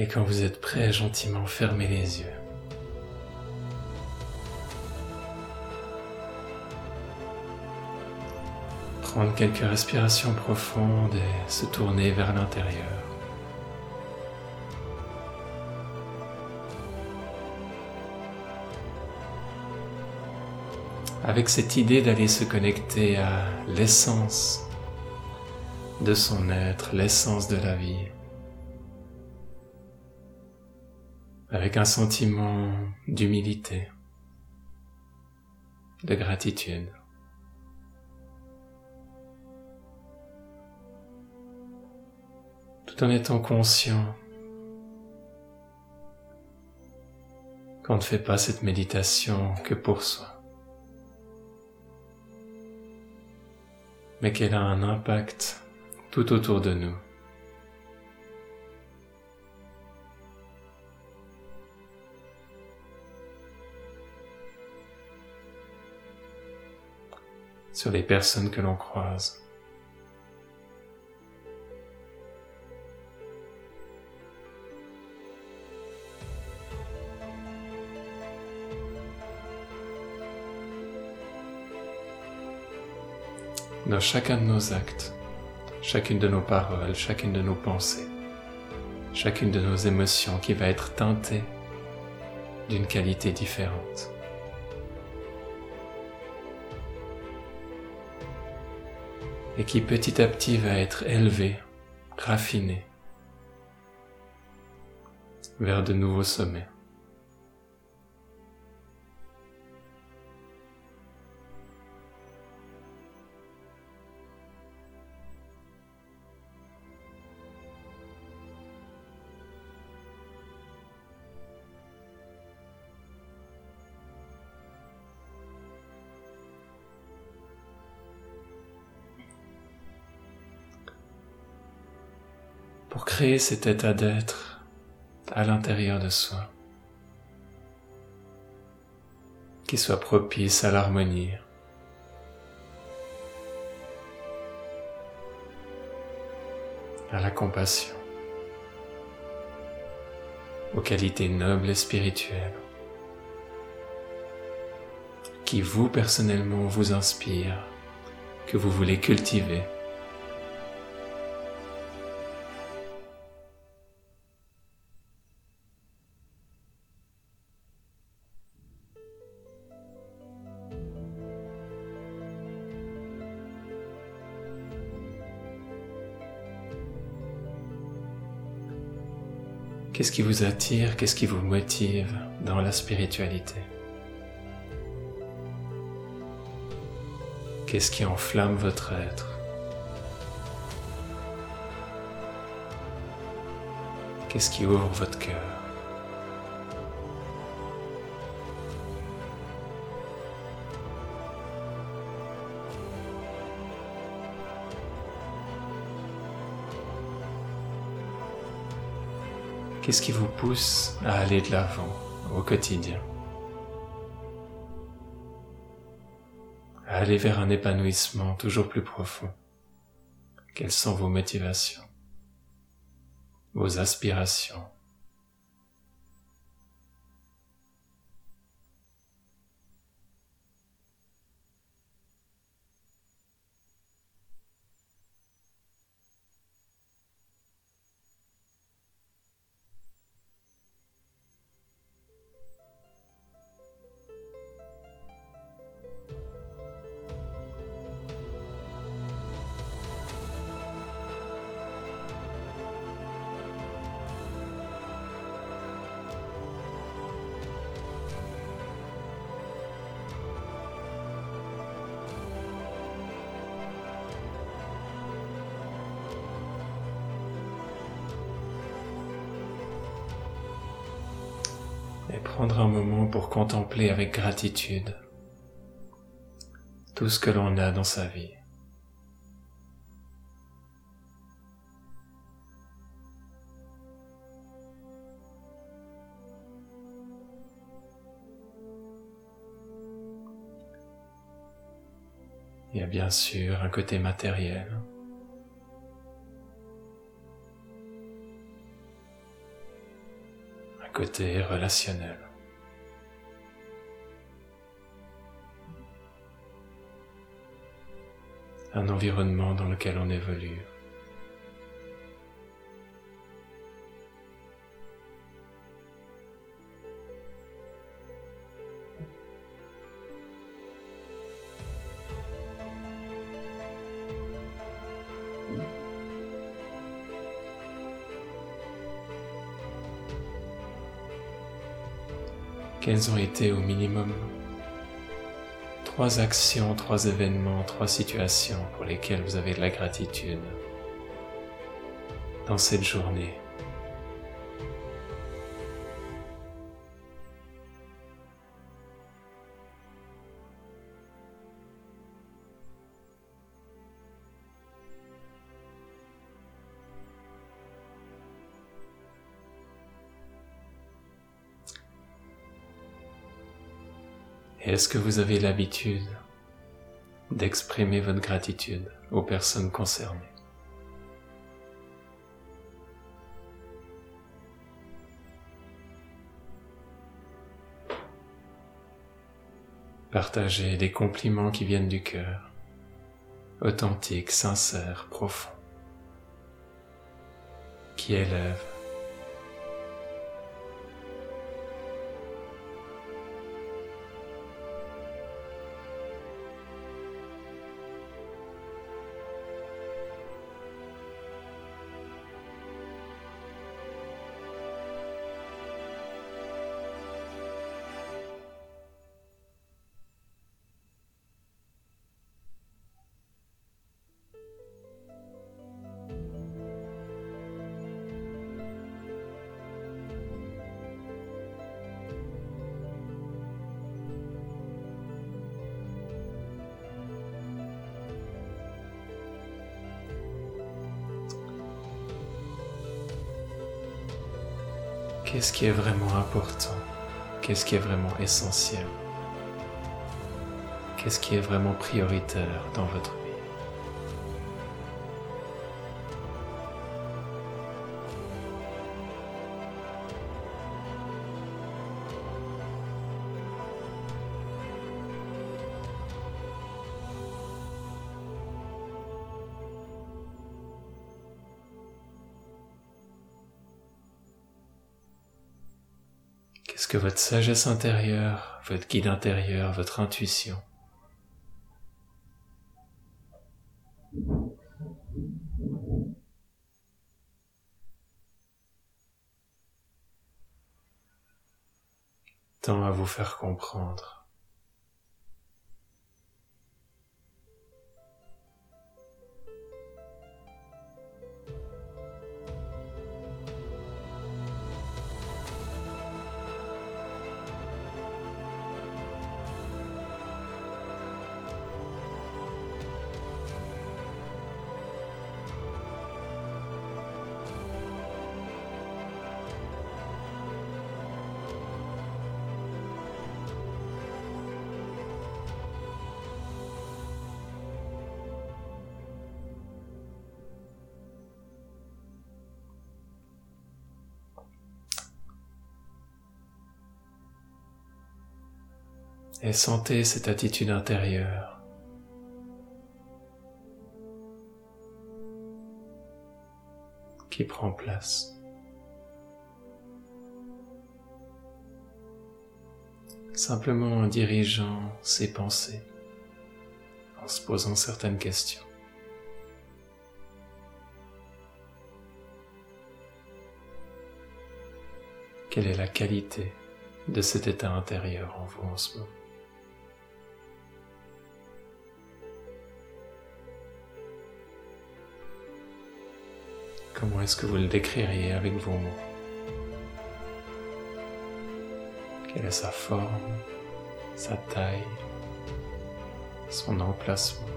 Et quand vous êtes prêt, gentiment fermez les yeux. Prendre quelques respirations profondes et se tourner vers l'intérieur. Avec cette idée d'aller se connecter à l'essence de son être, l'essence de la vie. Avec un sentiment d'humilité, de gratitude. Tout en étant conscient qu'on ne fait pas cette méditation que pour soi, mais qu'elle a un impact tout autour de nous. Sur les personnes que l'on croise. Dans chacun de nos actes chacune de nos paroles, chacune de nos pensées, chacune de nos émotions qui va être teintée d'une qualité différente. Et qui petit à petit va être élevée, raffinée vers de nouveaux sommets. Pour créer cet état d'être à l'intérieur de soi qui soit propice à l'harmonie. à la compassion, aux qualités nobles et spirituelles qui vous personnellement vous inspirent, que vous voulez cultiver Qu'est-ce qui vous attire Qu'est-ce qui vous motive dans la spiritualité? Qu'est-ce qui enflamme votre être? Qu'est-ce qui ouvre votre cœur? Qu'est-ce qui vous pousse à aller de l'avant au quotidien? À aller vers un épanouissement toujours plus profond. Quelles sont vos motivations? Vos aspirations? Et prendre un moment pour contempler avec gratitude tout ce que l'on a dans sa vie. Il y a bien sûr un côté matériel. Relationnel. Un environnement dans lequel on évolue. Quels ont été au minimum trois actions, trois événements, trois situations pour lesquelles vous avez de la gratitude dans cette journée? Est-ce que vous avez l'habitude d'exprimer votre gratitude aux personnes concernées? Partagez des compliments qui viennent du cœur, authentiques, sincères, profonds, qui élèvent Qu'est-ce qui est vraiment important? Qu'est-ce qui est vraiment essentiel? Qu'est-ce qui est vraiment prioritaire dans votre que votre sagesse intérieure, votre guide intérieur, votre intuition. Tend à vous faire comprendre et sentez cette attitude intérieure. qui prend place. Simplement en dirigeant ses pensées, en se posant certaines questions. Quelle est la qualité de cet état intérieur en vous en ce moment? Comment est-ce que vous le décririez avec vos mots? Quelle est sa forme, sa taille, son emplacement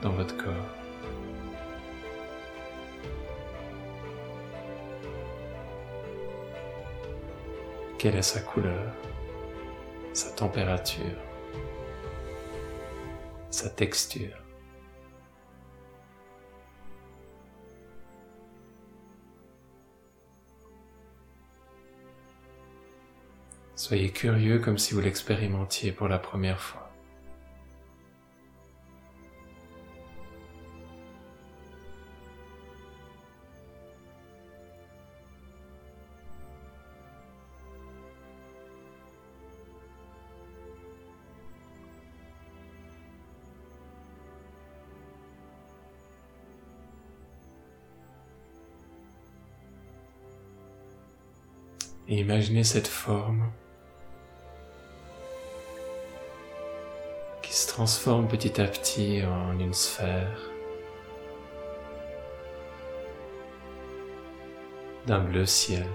dans votre corps? Quelle est sa couleur, sa température, sa texture? Soyez curieux comme si vous l'expérimentiez pour la première fois. Et imaginez cette forme transforme petit à petit en une sphère d'un bleu ciel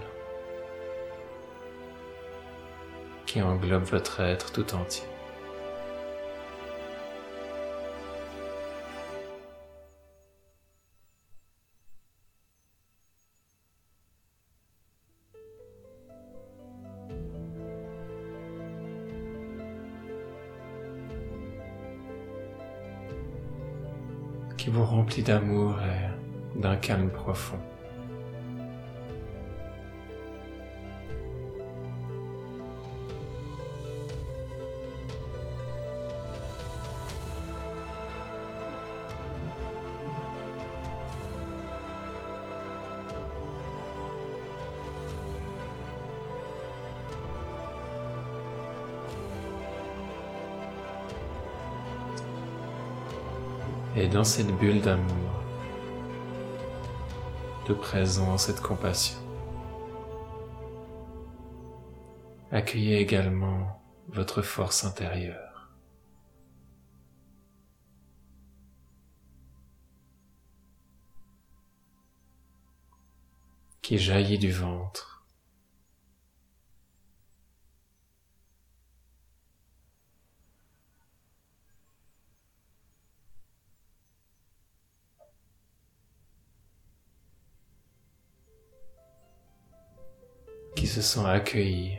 qui englobe votre être tout entier. Vous remplit d'amour et d'un calme profond. Et dans cette bulle d'amour, de présence et de compassion, accueillez également votre force intérieure. qui jaillit du ventre se sent accueilli.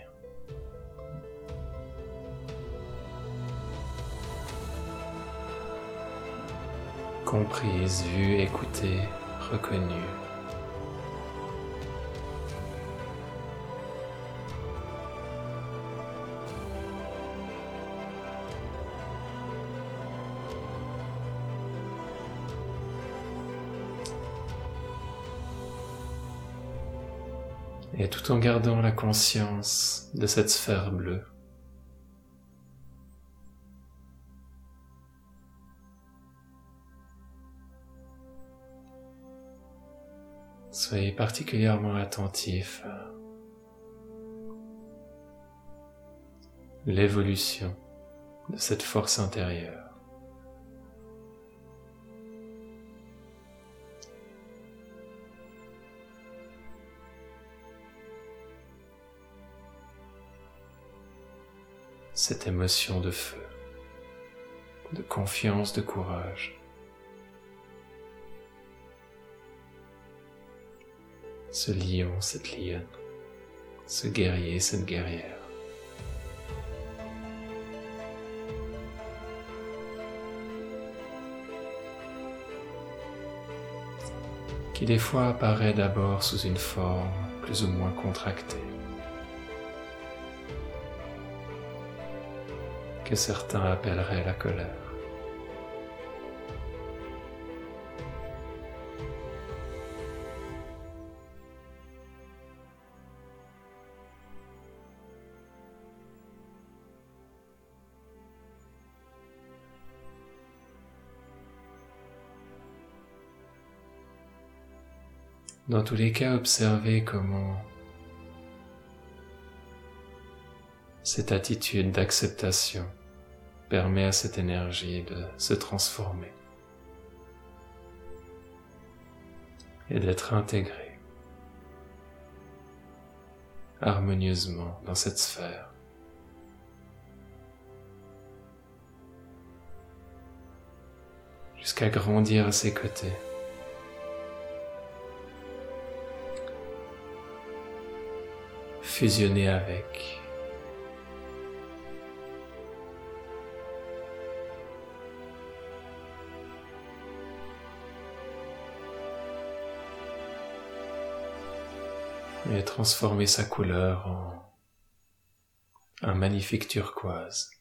comprise, vue, écoutée, reconnue. Tout en gardant la conscience de cette sphère bleue. Soyez particulièrement attentif à l'évolution de cette force intérieure. Cette émotion de feu, de confiance, de courage. Ce lion, cette lionne, ce guerrier, cette guerrière. qui des fois apparaît d'abord sous une forme plus ou moins contractée. Certains appelleraient la colère. Dans tous les cas, observez comment cette attitude d'acceptation permet à cette énergie de se transformer et d'être intégrée harmonieusement dans cette sphère. jusqu'à grandir à ses côtés. Fusionner avec et transformer sa couleur en un magnifique turquoise.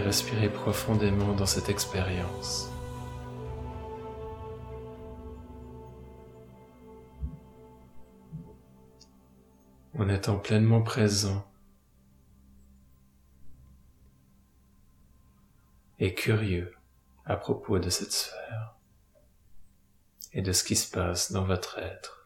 Respirez profondément dans cette expérience. En étant pleinement présent et curieux à propos de cette sphère et de ce qui se passe dans votre être.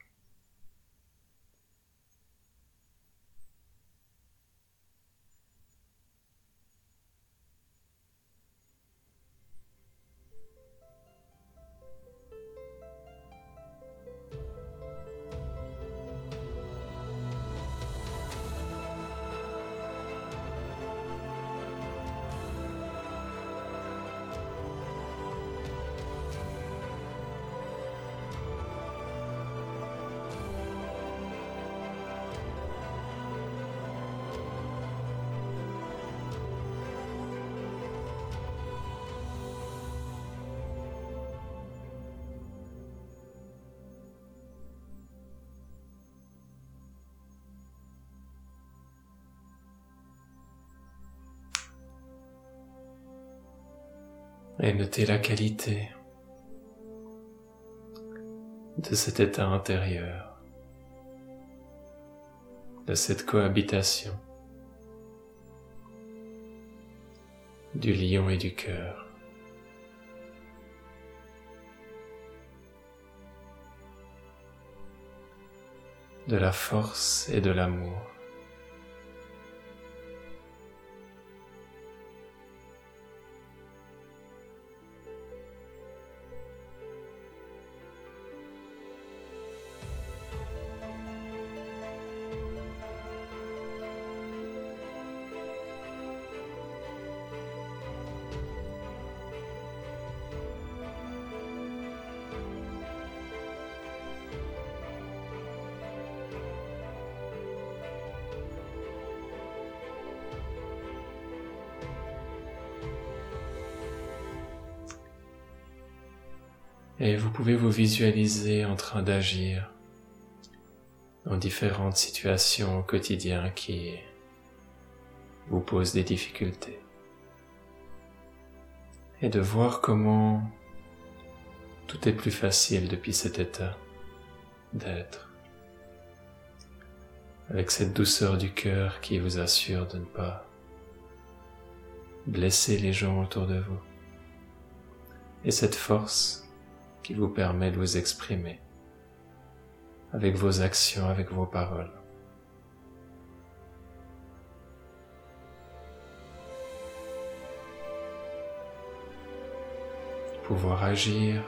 Et notez la qualité de cet état intérieur, de cette cohabitation du lion et du cœur. de la force et de l'amour. Et vous pouvez vous visualiser en train d'agir dans différentes situations au quotidien qui vous posent des difficultés. Et de voir comment tout est plus facile depuis cet état d'être. Avec cette douceur du cœur qui vous assure de ne pas blesser les gens autour de vous. Et cette force qui vous permet de vous exprimer avec vos actions, avec vos paroles. Pouvoir agir,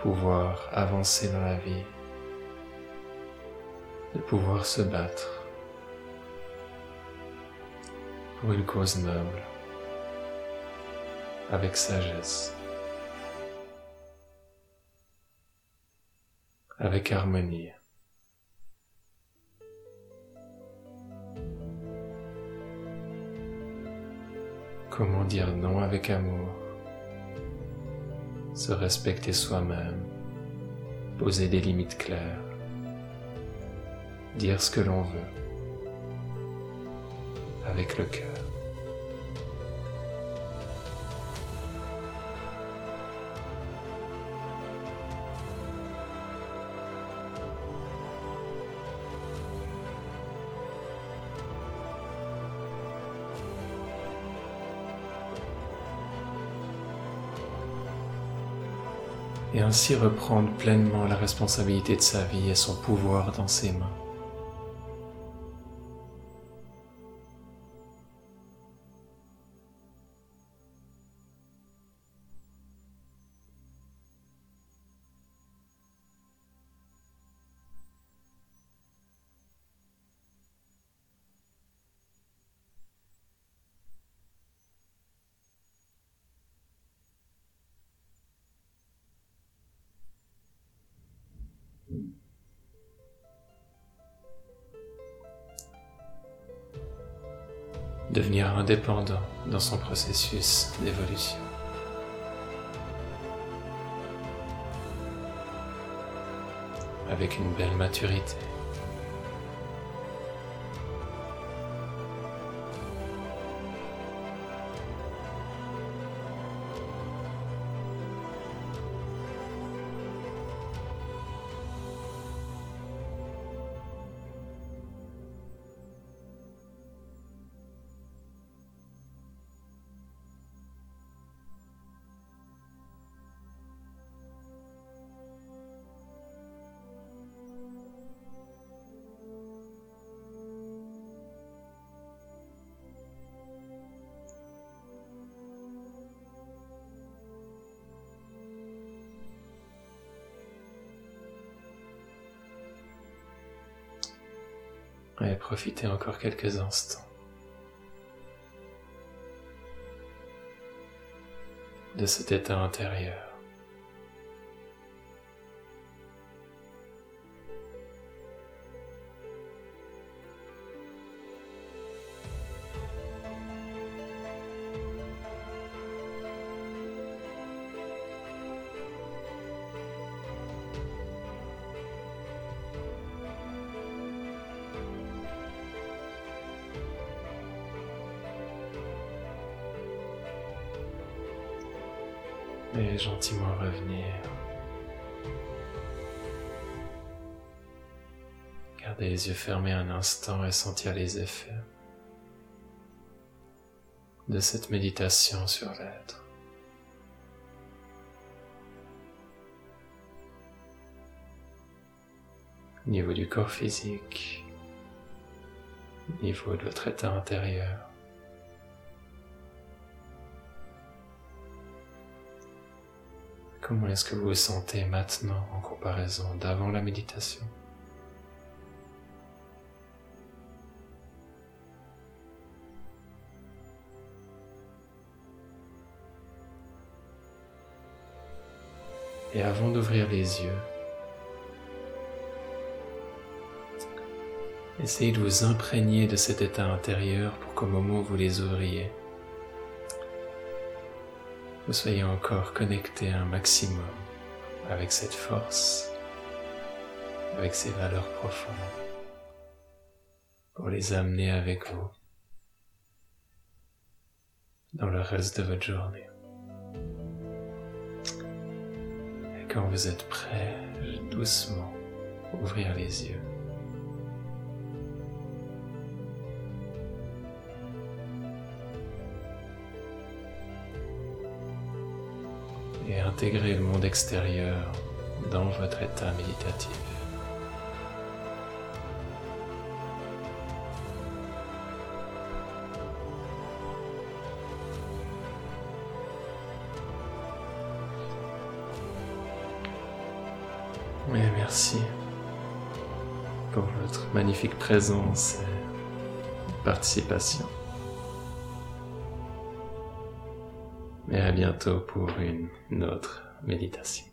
pouvoir avancer dans la vie, de pouvoir se battre pour une cause noble, avec sagesse. Avec harmonie. Comment dire non avec amour? Se respecter soi-même, poser des limites claires, dire ce que l'on veut avec le cœur. Et ainsi reprendre pleinement la responsabilité de sa vie et son pouvoir dans ses mains. Indépendant dans son processus d'évolution. Avec une belle maturité. Et profitez encore quelques instants de cet état intérieur. Gentiment revenir. Gardez les yeux fermés un instant et sentir les effets de cette méditation sur l'être. Niveau du corps physique, niveau de votre état intérieur. Comment est-ce que vous vous sentez maintenant en comparaison d'avant la méditation? Et avant d'ouvrir les yeux, essayez de vous imprégner de cet état intérieur pour qu'au moment où vous les ouvriez, vous soyez encore connecté un maximum avec cette force, avec ces valeurs profondes, pour les amener avec vous dans le reste de votre journée. Et quand vous êtes prêt, doucement ouvrir les yeux. Et intégrer le monde extérieur dans votre état méditatif. Mais merci pour votre magnifique présence et participation. Et à bientôt pour une autre méditation.